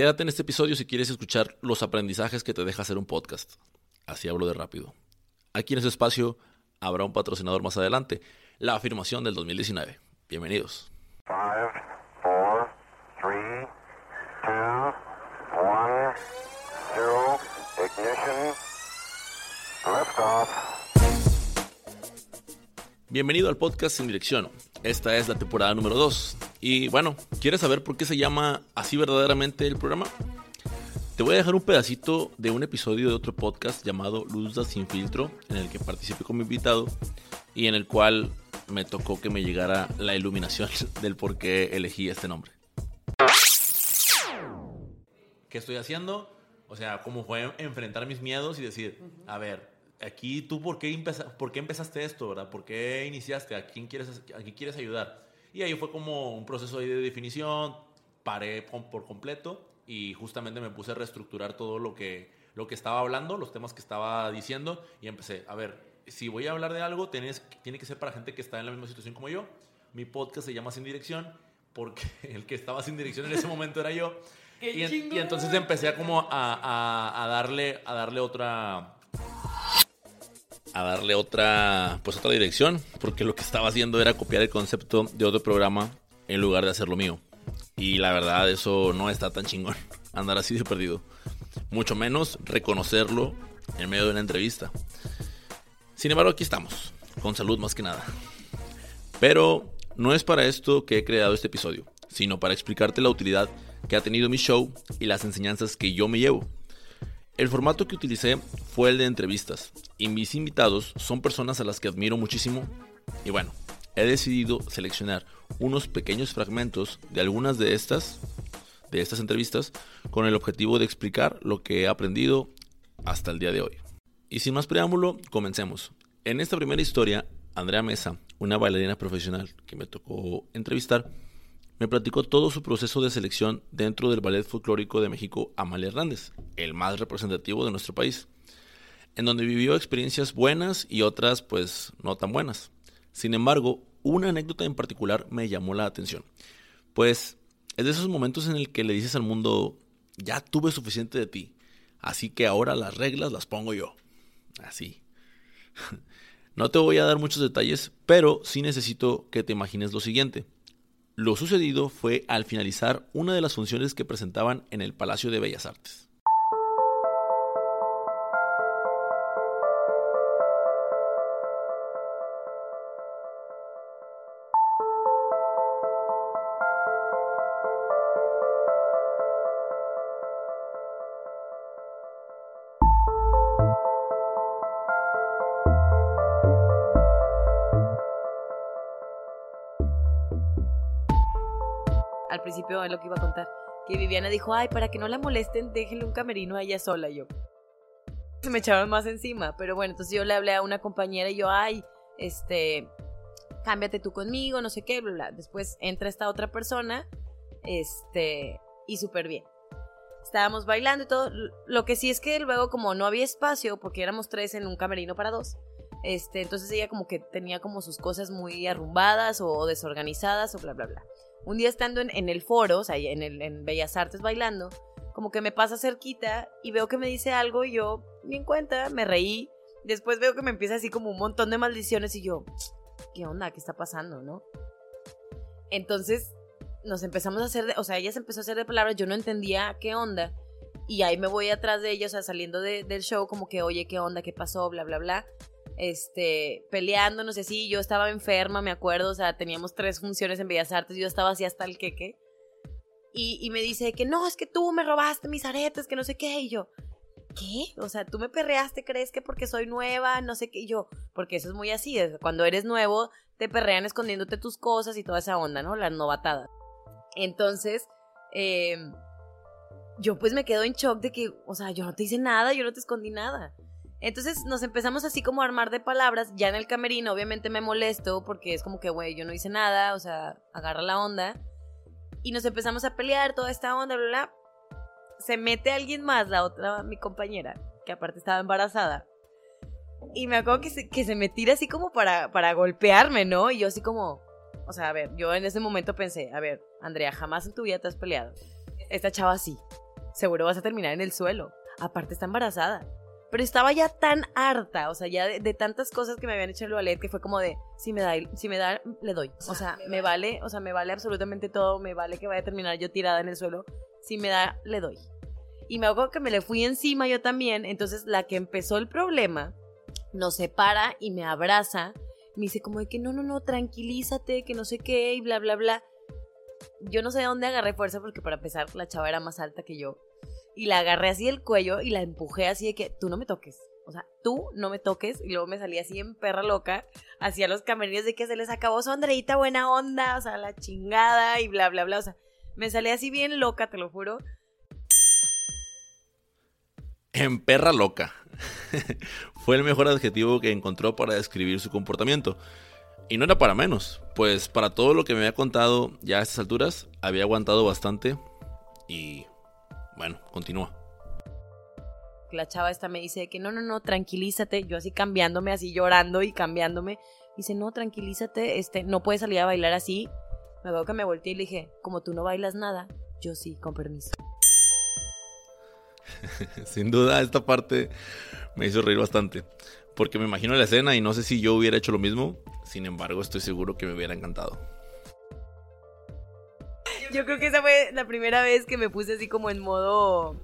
Quédate en este episodio si quieres escuchar los aprendizajes que te deja hacer un podcast. Así hablo de rápido. Aquí en ese espacio habrá un patrocinador más adelante, la afirmación del 2019. Bienvenidos. Bienvenido al podcast Sin Dirección. Esta es la temporada número 2. Y bueno, ¿quieres saber por qué se llama así verdaderamente el programa? Te voy a dejar un pedacito de un episodio de otro podcast llamado Luzda sin filtro, en el que participé como invitado y en el cual me tocó que me llegara la iluminación del por qué elegí este nombre. ¿Qué estoy haciendo? O sea, cómo fue enfrentar mis miedos y decir, a ver, aquí tú por qué, por qué empezaste esto, ¿verdad? ¿Por qué iniciaste? ¿A quién quieres, a quién quieres ayudar? Y ahí fue como un proceso de definición, paré por completo y justamente me puse a reestructurar todo lo que, lo que estaba hablando, los temas que estaba diciendo y empecé, a ver, si voy a hablar de algo, tienes, tiene que ser para gente que está en la misma situación como yo. Mi podcast se llama Sin Dirección porque el que estaba sin dirección en ese momento era yo. Y, y, entonces empecé a como a, a, darle, a darle otra a darle otra pues otra dirección porque lo que estaba haciendo era copiar el concepto de otro programa en lugar de hacerlo mío. Y la verdad eso no está tan chingón andar así de perdido. Mucho menos reconocerlo en medio de una entrevista. Sin embargo aquí estamos con salud más que nada. Pero no es para esto que he creado este episodio sino para explicarte la utilidad que ha tenido mi show y las enseñanzas que yo me llevo. El formato que utilicé fue el de entrevistas y mis invitados son personas a las que admiro muchísimo y bueno, he decidido seleccionar unos pequeños fragmentos de algunas de estas de estas entrevistas con el objetivo de explicar lo que he aprendido hasta el día de hoy. Y sin más preámbulo, comencemos. En esta primera historia, Andrea Mesa, una bailarina profesional que me tocó entrevistar, me platicó todo su proceso de selección dentro del Ballet Folclórico de México Amalia Hernández, el más representativo de nuestro país, en donde vivió experiencias buenas y otras pues no tan buenas. Sin embargo, una anécdota en particular me llamó la atención, pues es de esos momentos en el que le dices al mundo, ya tuve suficiente de ti, así que ahora las reglas las pongo yo. Así. No te voy a dar muchos detalles, pero sí necesito que te imagines lo siguiente. Lo sucedido fue al finalizar una de las funciones que presentaban en el Palacio de Bellas Artes. Principio es lo que iba a contar, que Viviana dijo, ay, para que no la molesten, déjenle un camerino a ella sola. Y yo, se me echaron más encima, pero bueno, entonces yo le hablé a una compañera y yo, ay, este, cámbiate tú conmigo, no sé qué, bla, bla. Después entra esta otra persona, este, y súper bien. Estábamos bailando y todo. Lo que sí es que luego, como no había espacio, porque éramos tres en un camerino para dos, este, entonces ella como que tenía como sus cosas muy arrumbadas o desorganizadas o bla, bla, bla un día estando en, el foro, o sea, en, el, en Bellas Artes bailando, como que me pasa cerquita y veo que me dice algo y yo, ni en cuenta, me reí. Después veo que me empieza así como un montón de maldiciones y yo, ¿qué onda? ¿Qué está pasando, no? Entonces nos empezamos a hacer, de, o sea, ella se empezó a hacer de palabras, yo no entendía qué onda. Y ahí me voy atrás de ella, o sea, saliendo del show, como que, oye, ¿qué onda? ¿Qué pasó? Bla, bla, bla este, peleándonos y así. Yo estaba enferma, me acuerdo, o sea, teníamos tres funciones en Bellas Artes, yo estaba así hasta el queque. Y, y me dice que no, es que tú me robaste mis aretes, que no sé qué. Y yo, ¿qué? O sea, tú me perreaste, crees que porque soy nueva, no sé qué. Y yo, porque eso es muy así, cuando eres nuevo, te perrean escondiéndote tus cosas y toda esa onda, ¿no? La novatada. Entonces, eh, yo pues me quedo en shock de que, o sea, yo no te hice nada, yo no te escondí nada. Entonces nos empezamos así como a armar de palabras, ya en el camerino obviamente me molesto porque es como que, güey, yo no hice nada, o sea, agarra la onda. Y nos empezamos a pelear toda esta onda, bla, bla. Se mete alguien más, la otra, mi compañera, que aparte estaba embarazada. Y me acuerdo que se, que se me tira así como para, para golpearme, ¿no? Y yo así como, o sea, a ver, yo en ese momento pensé, a ver, Andrea, jamás en tu vida te has peleado. Esta chava sí. seguro vas a terminar en el suelo. Aparte está embarazada. Pero estaba ya tan harta, o sea, ya de, tantas cosas que me habían hecho el ballet que fue como de, si me da, si me da, le doy. O sea, me vale, o sea, me vale absolutamente todo, me vale que vaya a terminar yo tirada en el suelo. Si me da, le doy. Y me hago que me le fui encima yo también, entonces la que empezó el problema nos separa y me abraza. Me dice como de que no, no, no, tranquilízate, que no sé qué, y bla, bla, bla. Yo no sé de dónde agarré fuerza porque para empezar la chava era más alta que yo y la agarré así del cuello y la empujé así de que tú no me toques. O sea, tú no me toques. Y luego me salí así en perra loca hacia los camerinos de que se les acabó su Andreita buena onda, o sea, la chingada y bla, bla, bla. O sea, me salí así bien loca, te lo juro. En perra loca. Fue el mejor adjetivo que encontró para describir su comportamiento. Y no era para menos, pues para todo lo que me había contado ya a estas alturas, había aguantado bastante y bueno, continúa. La chava esta me dice que no, no, no, tranquilízate. Yo así cambiándome, así llorando y cambiándome. Dice, no, tranquilízate, este, no puedes salir a bailar así. Me veo que me volteé y le dije, como tú no bailas nada, yo sí, con permiso. Sin duda, esta parte me hizo reír bastante. Porque me imagino la escena y no sé si yo hubiera hecho lo mismo. Sin embargo, estoy seguro que me hubiera encantado. Yo creo que esa fue la primera vez que me puse así como en modo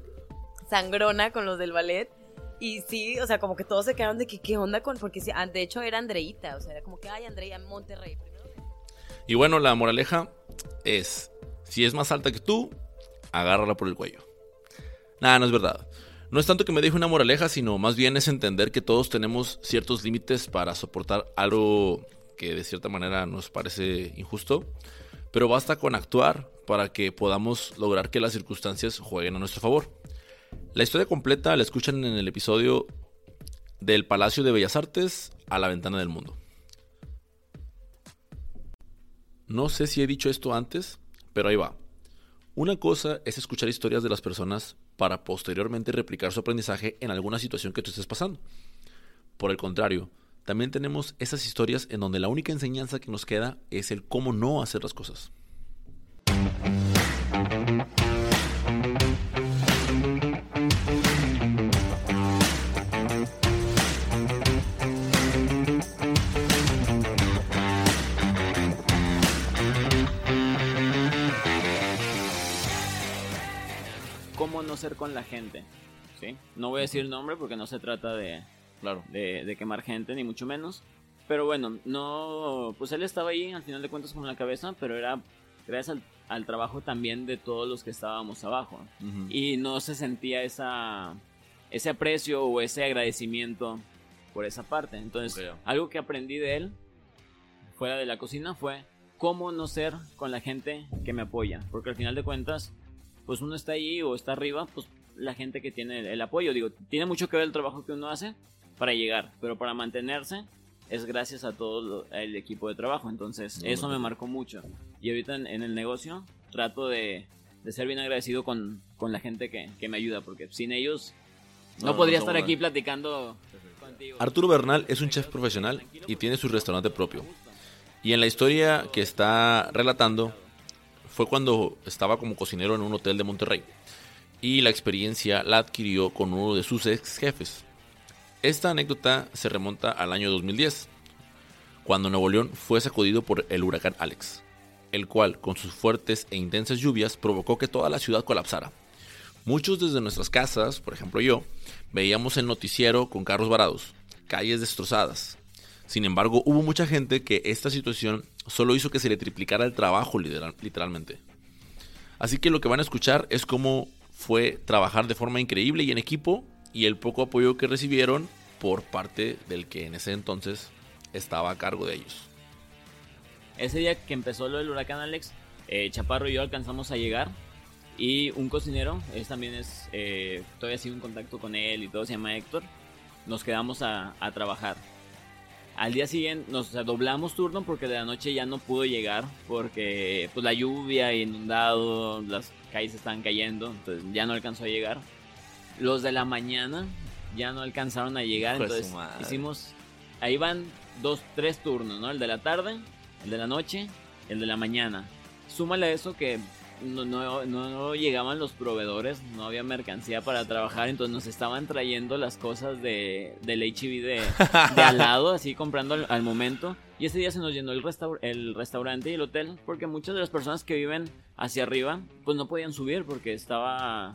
sangrona con los del ballet. Y sí, o sea, como que todos se quedaron de que qué onda con. Porque ah, de hecho era Andreita, o sea, era como que, ay, Andrea, Monterrey. Y bueno, la moraleja es: si es más alta que tú, agárrala por el cuello. Nada, no es verdad. No es tanto que me deje una moraleja, sino más bien es entender que todos tenemos ciertos límites para soportar algo que de cierta manera nos parece injusto. Pero basta con actuar para que podamos lograr que las circunstancias jueguen a nuestro favor. La historia completa la escuchan en el episodio del Palacio de Bellas Artes a la ventana del mundo. No sé si he dicho esto antes, pero ahí va. Una cosa es escuchar historias de las personas para posteriormente replicar su aprendizaje en alguna situación que tú estés pasando. Por el contrario, también tenemos esas historias en donde la única enseñanza que nos queda es el cómo no hacer las cosas. Cómo no ser con la gente. ¿sí? No voy a decir nombre porque no se trata de, claro. de, quemar gente, ni mucho menos. Pero bueno, no, pues él estaba ahí al final de cuentas con la cabeza, pero era gracias al, trabajo también de todos los que estábamos abajo. Y no se sentía esa, ese aprecio o ese agradecimiento por esa parte. Entonces, algo que aprendí de él fuera de la cocina fue cómo no ser con la gente que me apoya. Porque al final de cuentas, pues uno está ahí o está arriba, pues la gente que tiene el, apoyo. Digo, tiene mucho que ver el trabajo que uno hace para llegar, pero para mantenerse es gracias a todo el equipo de trabajo. Entonces, eso me marcó mucho. Y ahorita en, el negocio trato de, ser bien agradecido con, la gente que, me ayuda, porque sin ellos no, podría estar aquí platicando contigo. Arturo Bernal es un chef profesional y tiene su restaurante propio. Y en la historia que está relatando, fue cuando estaba como cocinero en un hotel de Monterrey y la experiencia la adquirió con uno de sus ex jefes. Esta anécdota se remonta al año 2010, cuando Nuevo León fue sacudido por el huracán Alex, el cual con sus fuertes e intensas lluvias provocó que toda la ciudad colapsara. Muchos desde nuestras casas, por ejemplo yo, veíamos el noticiero con carros varados, calles destrozadas. Sin embargo, hubo mucha gente que esta situación solo hizo que se le triplicara el trabajo literalmente. Así que lo que van a escuchar es cómo fue trabajar de forma increíble y en equipo y el poco apoyo que recibieron por parte del que en ese entonces estaba a cargo de ellos. Ese día que empezó lo del huracán Alex, eh, Chaparro y yo alcanzamos a llegar y un cocinero, él también es, eh, todavía sigo en contacto con él y todo, se llama Héctor, nos quedamos a, a trabajar. Al día siguiente nos doblamos turno porque de la noche ya no pudo llegar porque pues la lluvia inundado, las calles estaban cayendo, entonces ya no alcanzó a llegar. Los de la mañana ya no alcanzaron a llegar, entonces hicimos ahí van dos, tres turnos, ¿no? El de la tarde, el de la noche, el de la mañana. Súmale a eso que no, no, no llegaban los proveedores, no había mercancía para trabajar, entonces nos estaban trayendo las cosas de, del HB de, de al lado, así comprando al, momento. Y ese día se nos llenó el, el restaurante y el hotel, porque muchas de las personas que viven hacia arriba, pues no podían subir porque estaba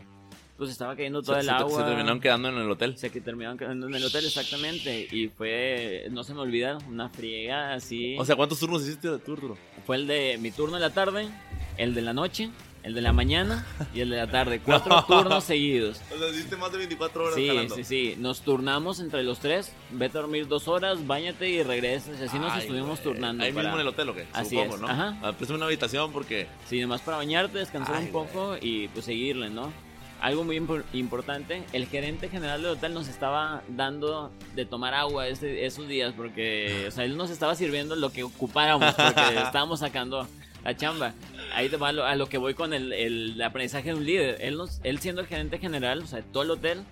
pues estaba cayendo todo el agua. Se terminaron quedando en el hotel. Se terminaron quedando en el hotel, exactamente. Y fue, no se me olvida, una friega así. O sea, ¿cuántos turnos hiciste de turno? Fue el de mi turno de la tarde, el de la noche, el de la mañana y el de la tarde. Cuatro turnos seguidos. O sea, hiciste más de 24 horas. Sí, sí, sí. Nos turnamos entre los tres. Vete a dormir dos horas, bañate y regresas. Y así nos estuvimos turnando. Ahí mismo en el hotel, ¿o qué? Así es. ¿no? Ajá. Ah, pues una habitación porque. Sí, nomás para bañarte, descansar un poco y pues seguirle, ¿no? Algo muy importante, el gerente general del hotel nos estaba dando de tomar agua esos días porque, o sea, él nos estaba sirviendo lo que ocupáramos porque estábamos sacando la chamba. Ahí te va a lo, que voy con el, aprendizaje de un líder. Él, nos, él siendo el gerente general, o sea, todo el hotel,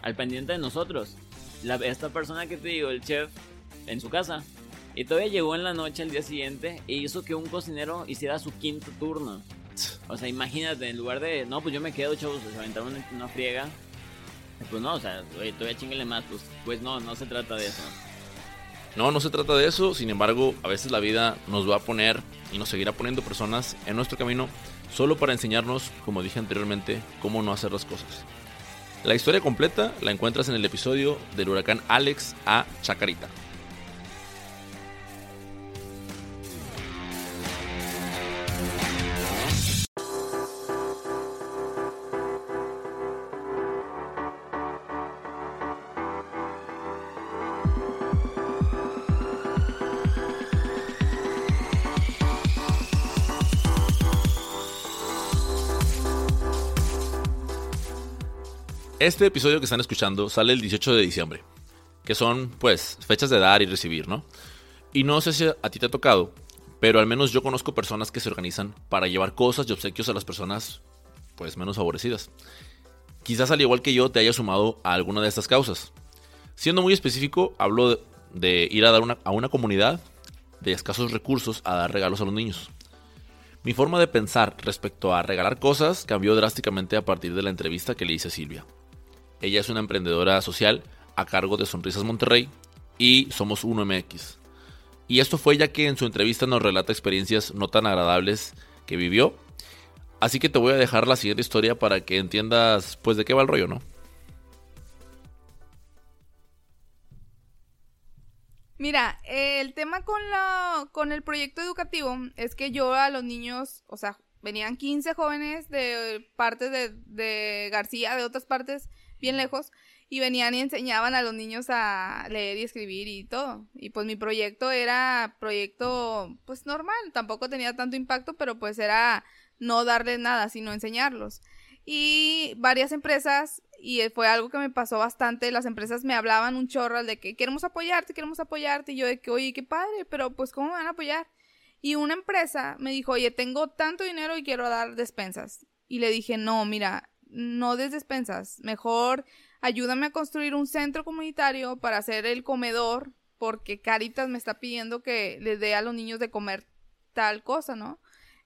al pendiente de nosotros. esta persona que te digo, el chef, en su casa. Y todavía llegó en la noche el día siguiente e hizo que un cocinero hiciera su quinto turno. O sea, imagínate, en lugar de, no, pues yo me quedo, chavos, se aventaron una friega. Pues no, o sea, oye, todavía chinguele más, pues, pues no, no se trata de eso. No, no se trata de eso, sin embargo, a veces la vida nos va a poner y nos seguirá poniendo personas en nuestro camino solo para enseñarnos, como dije anteriormente, cómo no hacer las cosas. La historia completa la encuentras en el episodio del huracán Alex a Chacarita. Este episodio que están escuchando sale el 18 de diciembre, que son, pues, fechas de dar y recibir, ¿no? Y no sé si a ti te ha tocado, pero al menos yo conozco personas que se organizan para llevar cosas y obsequios a las personas, pues, menos favorecidas. Quizás al igual que yo te haya sumado a alguna de estas causas. Siendo muy específico, hablo de, ir a dar a una comunidad de escasos recursos a dar regalos a los niños. Mi forma de pensar respecto a regalar cosas cambió drásticamente a partir de la entrevista que le hice a Silvia. Ella es una emprendedora social a cargo de Sonrisas Monterrey y Somos 1MX. Y esto fue ya que en su entrevista nos relata experiencias no tan agradables que vivió. Así que te voy a dejar la siguiente historia para que entiendas pues de qué va el rollo, ¿no? Mira, el tema con, con el proyecto educativo es que yo a los niños, o sea, venían 15 jóvenes de partes de, de García, de otras partes, bien lejos, y venían y enseñaban a los niños a leer y escribir y todo. Y pues mi proyecto era proyecto pues normal, tampoco tenía tanto impacto, pero pues era no darles nada, sino enseñarlos. Y varias empresas, y fue algo que me pasó bastante, las empresas me hablaban un chorro de que queremos apoyarte, queremos apoyarte, y yo de que, oye, qué padre, pero pues ¿cómo me van a apoyar? Y una empresa me dijo, oye, tengo tanto dinero y quiero dar despensas. Y le dije, no, mira, no des despensas, mejor ayúdame a construir un centro comunitario para hacer el comedor, porque Caritas me está pidiendo que les dé a los niños de comer tal cosa, ¿no?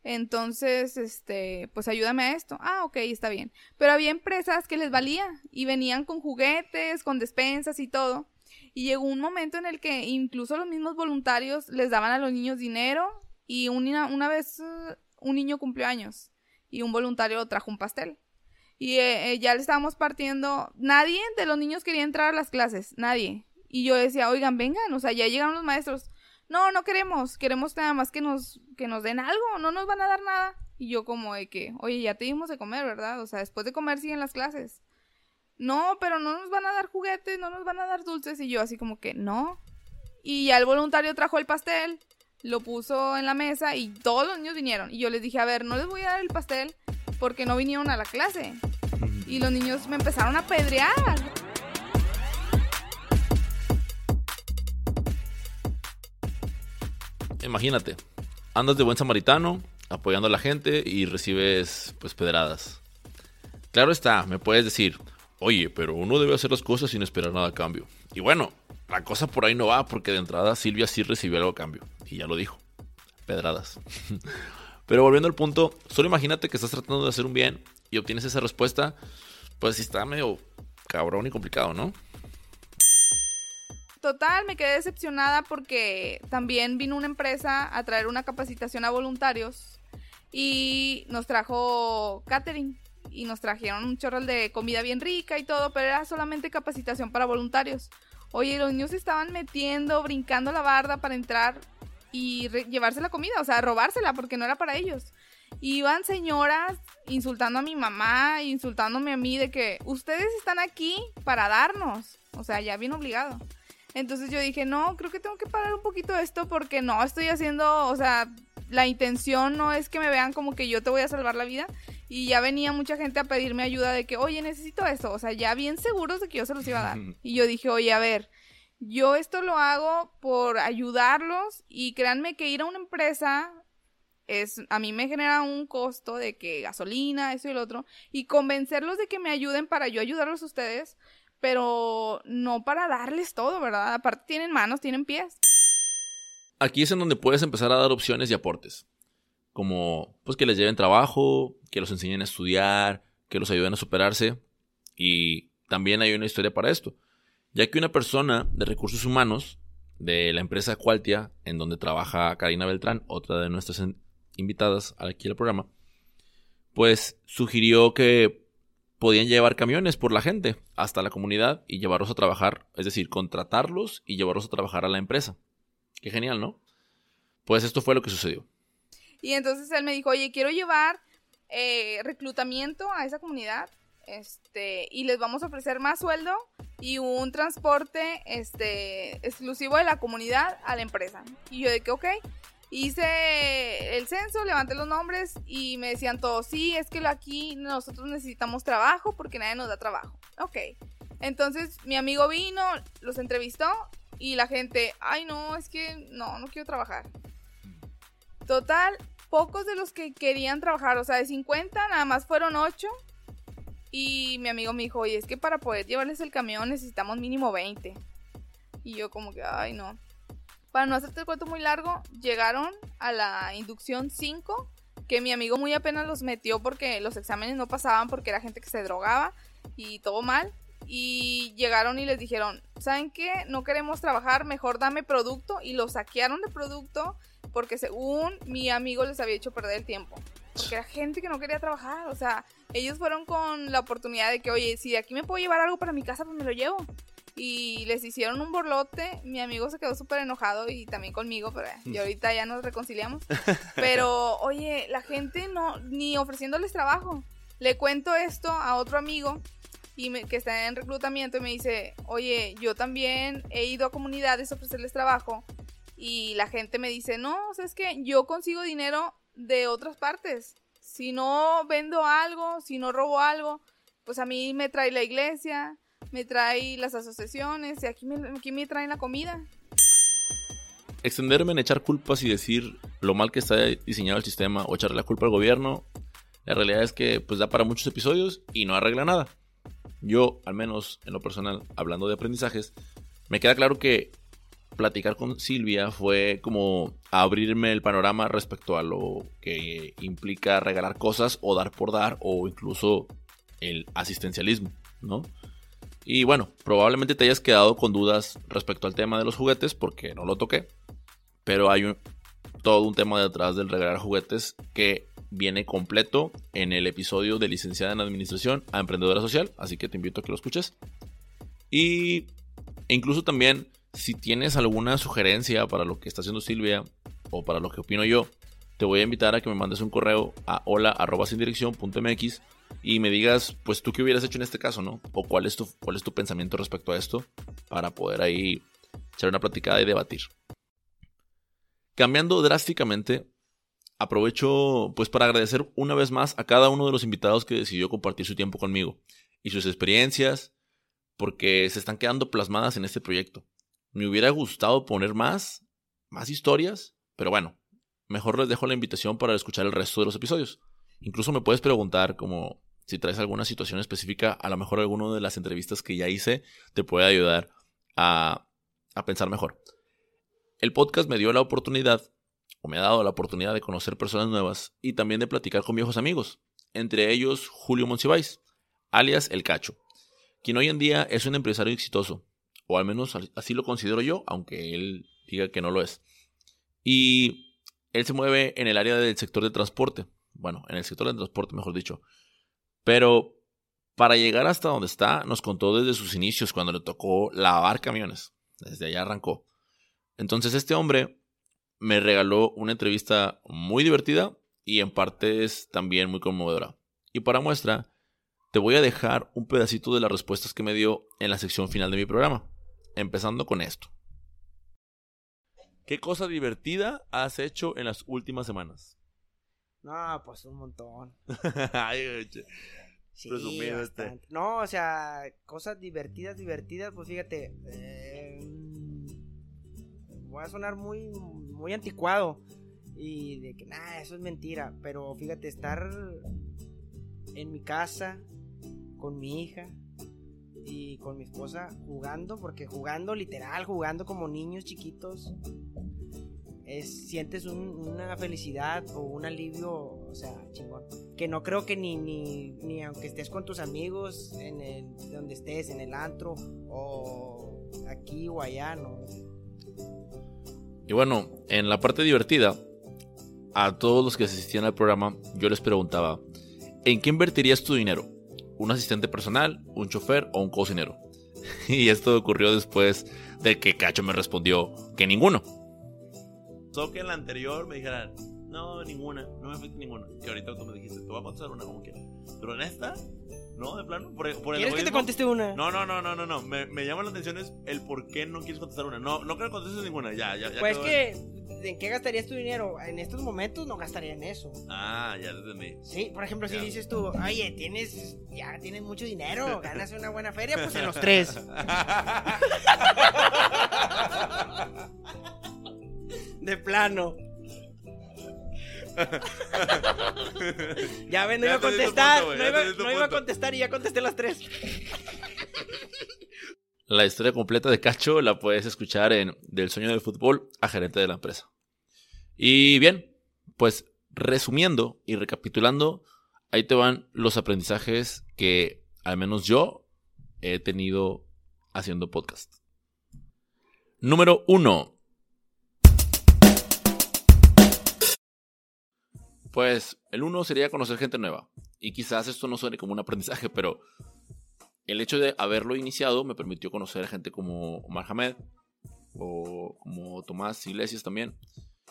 Entonces, este, pues ayúdame a esto. Ah, ok, está bien. Pero había empresas que les valía y venían con juguetes, con despensas y todo. Y llegó un momento en el que incluso los mismos voluntarios les daban a los niños dinero y una, una vez uh, un niño cumplió años y un voluntario trajo un pastel y eh, eh, ya le estábamos partiendo. Nadie de los niños quería entrar a las clases, nadie. Y yo decía, oigan, vengan, o sea, ya llegaron los maestros. No, no queremos, queremos nada más que nos, que nos den algo, no nos van a dar nada. Y yo como de que, oye, ya te dimos de comer, ¿verdad? O sea, después de comer siguen las clases. No, pero no nos van a dar juguetes, no nos van a dar dulces. Y yo así como que, no. Y ya el voluntario trajo el pastel, lo puso en la mesa y todos los niños vinieron. Y yo les dije, a ver, no les voy a dar el pastel porque no vinieron a la clase. Y los niños me empezaron a pedrear. Imagínate, andas de buen samaritano, apoyando a la gente y recibes pues pedradas. Claro está, me puedes decir, oye, pero uno debe hacer las cosas sin esperar nada a cambio. Y bueno, la cosa por ahí no va porque de entrada Silvia sí recibió algo a cambio. Y ya lo dijo, pedradas. Pero volviendo al punto, solo imagínate que estás tratando de hacer un bien y obtienes esa respuesta, pues sí está medio cabrón y complicado, ¿no? Total, me quedé decepcionada porque también vino una empresa a traer una capacitación a voluntarios y nos trajo catering y nos trajeron un chorro de comida bien rica y todo, pero era solamente capacitación para voluntarios. Oye, los niños estaban metiendo, brincando la barda para entrar y llevarse la comida, o sea, robársela porque no era para ellos. Iban señoras insultando a mi mamá, insultándome a mí de que ustedes están aquí para darnos, o sea, ya bien obligado. Entonces yo dije, no, creo que tengo que parar un poquito esto porque no estoy haciendo, o sea, la intención no es que me vean como que yo te voy a salvar la vida. Y ya venía mucha gente a pedirme ayuda de que, oye, necesito esto. O sea, ya bien seguros de que yo se los iba a dar. Y yo dije, oye, a ver, yo esto lo hago por ayudarlos y créanme que ir a una empresa es a mí me genera un costo de que gasolina, eso y lo otro y convencerlos de que me ayuden para yo ayudarlos a ustedes, pero no para darles todo, ¿verdad? Aparte tienen manos, tienen pies. Aquí es en donde puedes empezar a dar opciones y aportes. Como pues que les lleven trabajo, que los enseñen a estudiar, que los ayuden a superarse. Y también hay una historia para esto. Ya que una persona de recursos humanos de la empresa Qualtia, en donde trabaja Karina Beltrán, otra de nuestras invitadas aquí al programa, pues sugirió que podían llevar camiones por la gente hasta la comunidad y llevarlos a trabajar, es decir, contratarlos y llevarlos a trabajar a la empresa. Qué genial, ¿no? Pues esto fue lo que sucedió. Y entonces él me dijo, oye, quiero llevar eh, reclutamiento a esa comunidad este, y les vamos a ofrecer más sueldo y un transporte este, exclusivo de la comunidad a la empresa. Y yo de que, ok, hice el censo, levanté los nombres y me decían todos, sí, es que aquí nosotros necesitamos trabajo porque nadie nos da trabajo. Ok, entonces mi amigo vino, los entrevistó y la gente, ay no, es que no, no quiero trabajar. Total, pocos de los que querían trabajar, o sea, de 50 nada más fueron 8. Y mi amigo me dijo, oye, es que para poder llevarles el camión necesitamos mínimo 20. Y yo como que, ay no. Para no hacerte el cuento muy largo, llegaron a la inducción 5, que mi amigo muy apenas los metió porque los exámenes no pasaban porque era gente que se drogaba y todo mal y llegaron y les dijeron, ¿saben qué? No queremos trabajar, mejor dame producto y lo saquearon de producto porque según mi amigo les había hecho perder el tiempo. Porque era gente que no quería trabajar, o sea, ellos fueron con la oportunidad de que, oye, si de aquí me puedo llevar algo para mi casa, pues me lo llevo. Y les hicieron un borlote, mi amigo se quedó súper enojado y también conmigo, pero y ahorita ya nos reconciliamos. Pero, oye, la gente no, ni ofreciéndoles trabajo. Le cuento esto a otro amigo y que está en reclutamiento y me dice, oye, yo también he ido a comunidades a ofrecerles trabajo y la gente me dice, no, o sea, es que yo consigo dinero de otras partes. Si no vendo algo, si no robo algo, pues a mí me trae la iglesia, me trae las asociaciones y aquí me, aquí me traen la comida. Extenderme en echar culpas y decir lo mal que está diseñado el sistema o echarle la culpa al gobierno, la realidad es que pues da para muchos episodios y no arregla nada. Yo, al menos en lo personal, hablando de aprendizajes, me queda claro que platicar con Silvia fue como abrirme el panorama respecto a lo que implica regalar cosas o dar por dar o incluso el asistencialismo, ¿no? Y bueno, probablemente te hayas quedado con dudas respecto al tema de los juguetes porque no lo toqué, pero hay todo un tema detrás del regalar juguetes que viene completo en el episodio de licenciada en administración a emprendedora social, así que te invito a que lo escuches. Y incluso también si tienes alguna sugerencia para lo que está haciendo Silvia o para lo que opino yo, te voy a invitar a que me mandes un correo a hola@sindirección.mx y me digas, pues tú qué hubieras hecho en este caso, ¿no? O cuál es tu cuál es tu pensamiento respecto a esto para poder ahí echar una platicada y debatir. Cambiando drásticamente aprovecho pues para agradecer una vez más a cada uno de los invitados que decidió compartir su tiempo conmigo y sus experiencias porque se están quedando plasmadas en este proyecto. Me hubiera gustado poner más, más historias, pero bueno, mejor les dejo la invitación para escuchar el resto de los episodios. Incluso me puedes preguntar como si traes alguna situación específica, a lo mejor alguno de las entrevistas que ya hice te puede ayudar a, a pensar mejor. El podcast me dio la oportunidad o me ha dado la oportunidad de conocer personas nuevas y también de platicar con viejos amigos, entre ellos Julio Monsiváis, alias El Cacho, quien hoy en día es un empresario exitoso, o al menos así lo considero yo, aunque él diga que no lo es. Y él se mueve en el área del sector de transporte, bueno, en el sector del transporte mejor dicho, pero para llegar hasta donde está, nos contó desde sus inicios, cuando le tocó lavar camiones, desde allá arrancó. Entonces este hombre me regaló una entrevista muy divertida y en partes también muy conmovedora. Y para muestra, te voy a dejar un pedacito de las respuestas que me dio en la sección final de mi programa, empezando con esto. ¿Qué cosa divertida has hecho en las últimas semanas? No, pues un montón. Ay, sí, este. No, o sea, cosas divertidas, divertidas, pues fíjate. Eh, voy a sonar muy, muy anticuado y de que nada, eso es mentira, pero fíjate, estar en mi casa con mi hija y con mi esposa jugando, porque jugando literal, jugando como niños chiquitos, es, sientes una felicidad o un alivio, o sea, chingón. Que no creo que ni, ni, ni aunque estés con tus amigos en el, donde estés, en el antro o aquí o allá, no. Y bueno, en la parte divertida, a todos los que asistían al programa, yo les preguntaba, ¿en qué invertirías tu dinero? ¿Un asistente personal, un chofer o un cocinero? y esto ocurrió después de que Cacho me respondió que ninguno. Solo que en la anterior me dijeran, no, ninguna, no me afecta ninguna. Y ahorita tú me dijiste, te voy a contestar una como quieras. Pero en esta, no, de plano. Por, por ¿Quieres que te conteste una? No, no, no, no, no. no. Me, me, llama la atención es el por qué no quieres contestar una. No, no creo que contestes ninguna. Ya, ya, ya. Pues que, ¿en qué gastarías tu dinero? En estos momentos no gastaría en eso. Ah, ya te entendí. Sí, por ejemplo, si dices tú, oye, tienes, ya tienes mucho dinero, ganas una buena feria, pues en los tres. de plano. ya ven, no iba a contestar. no, iba, a contestar y ya contesté las tres. La historia completa de Cacho la puedes escuchar en Del sueño del fútbol a gerente de la empresa. Y bien, pues resumiendo y recapitulando, ahí te van los aprendizajes que al menos yo he tenido haciendo podcast. Número uno, Pues el uno sería conocer gente nueva. Y quizás esto no suene como un aprendizaje, pero el hecho de haberlo iniciado me permitió conocer a gente como Omar Hamed, o como Tomás Iglesias también,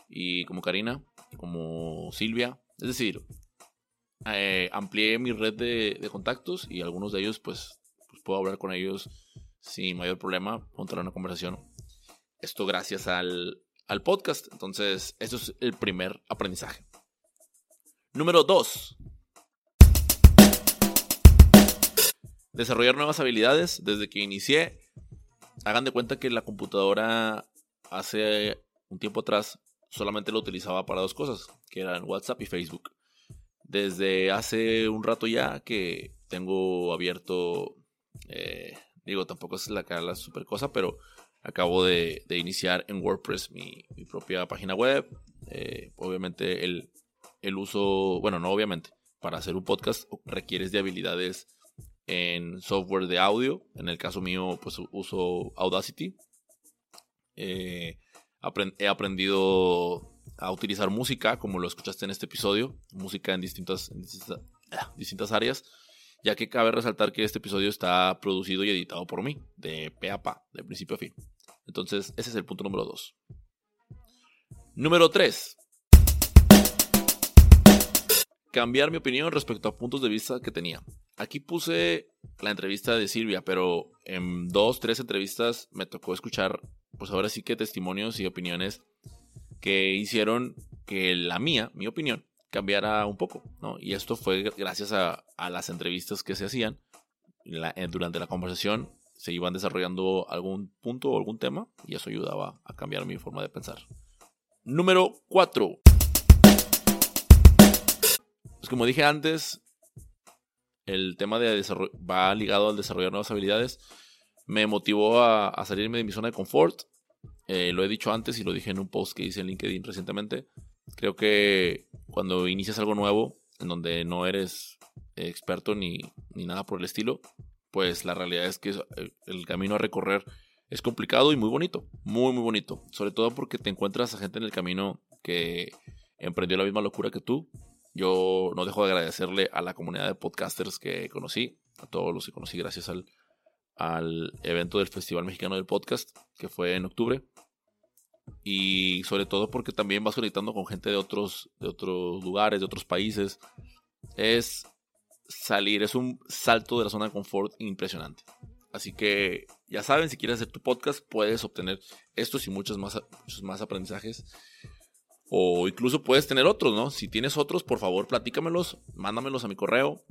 y como Karina, como Silvia. Es decir, eh, amplié mi red de, contactos y algunos de ellos, pues, pues, puedo hablar con ellos sin mayor problema, montar una conversación. Esto gracias al, al podcast. Entonces, eso es el primer aprendizaje. Número 2. Desarrollar nuevas habilidades desde que inicié. Hagan de cuenta que la computadora hace un tiempo atrás solamente lo utilizaba para dos cosas, que eran WhatsApp y Facebook. Desde hace un rato ya que tengo abierto, eh, digo, tampoco es la, la super cosa, pero acabo de, iniciar en WordPress mi, propia página web. Eh, obviamente el, el uso, bueno, no obviamente, para hacer un podcast requieres de habilidades en software de audio. En el caso mío, pues uso Audacity. Eh, he aprendido a utilizar música, como lo escuchaste en este episodio, música en distintas, ah, distintas, áreas, ya que cabe resaltar que este episodio está producido y editado por mí, de pe a pa, de principio a fin. Entonces, ese es el punto número 2. Número 3 cambiar mi opinión respecto a puntos de vista que tenía. Aquí puse la entrevista de Silvia, pero en dos, tres entrevistas me tocó escuchar, pues ahora sí que testimonios y opiniones que hicieron que la mía, mi opinión, cambiara un poco, ¿no? Y esto fue gracias a, las entrevistas que se hacían. Eh, durante la conversación se iban desarrollando algún punto o algún tema y eso ayudaba a cambiar mi forma de pensar. Número 4. Pues como dije antes, el tema de va ligado al desarrollar nuevas habilidades. Me motivó a, salirme de mi zona de confort, eh, lo he dicho antes y lo dije en un post que hice en LinkedIn recientemente. Creo que cuando inicias algo nuevo, en donde no eres experto ni, ni nada por el estilo, pues la realidad es que eh, el camino a recorrer es complicado y muy bonito, muy, muy bonito. Sobre todo porque te encuentras a gente en el camino que emprendió la misma locura que tú. Yo no dejo de agradecerle a la comunidad de podcasters que conocí, a todos los que conocí gracias al, al evento del Festival Mexicano del Podcast, que fue en octubre. Y sobre todo porque también vas conectando con gente de otros, de otros lugares, de otros países. Es salir, es un salto de la zona de confort impresionante. Así que ya saben, si quieres hacer tu podcast, puedes obtener estos y muchos más, muchos más aprendizajes. O incluso puedes tener otros, ¿no? Si tienes otros, por favor, platícamelos, mándamelos a mi correo.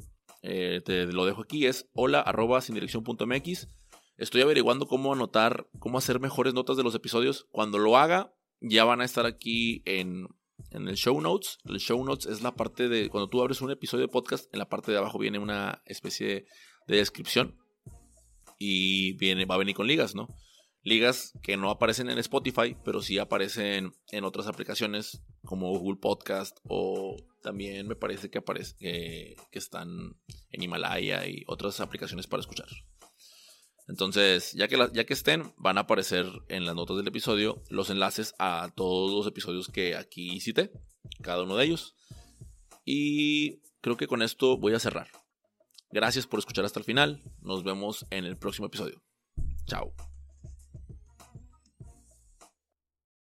Eh, te lo dejo aquí, es hola arroba sin dirección.mx. Estoy averiguando cómo anotar, cómo hacer mejores notas de los episodios. Cuando lo haga, ya van a estar aquí en, en el show notes. El show notes es la parte de, cuando tú abres un episodio de podcast, en la parte de abajo viene una especie de descripción y viene, va a venir con ligas, ¿no? Ligas que no aparecen en Spotify, pero sí aparecen en otras aplicaciones como Google Podcast o también me parece que aparece que están en Himalaya y otras aplicaciones para escuchar. Entonces, ya que, ya que estén, van a aparecer en las notas del episodio los enlaces a todos los episodios que aquí cité, cada uno de ellos. Y creo que con esto voy a cerrar. Gracias por escuchar hasta el final. Nos vemos en el próximo episodio. Chao.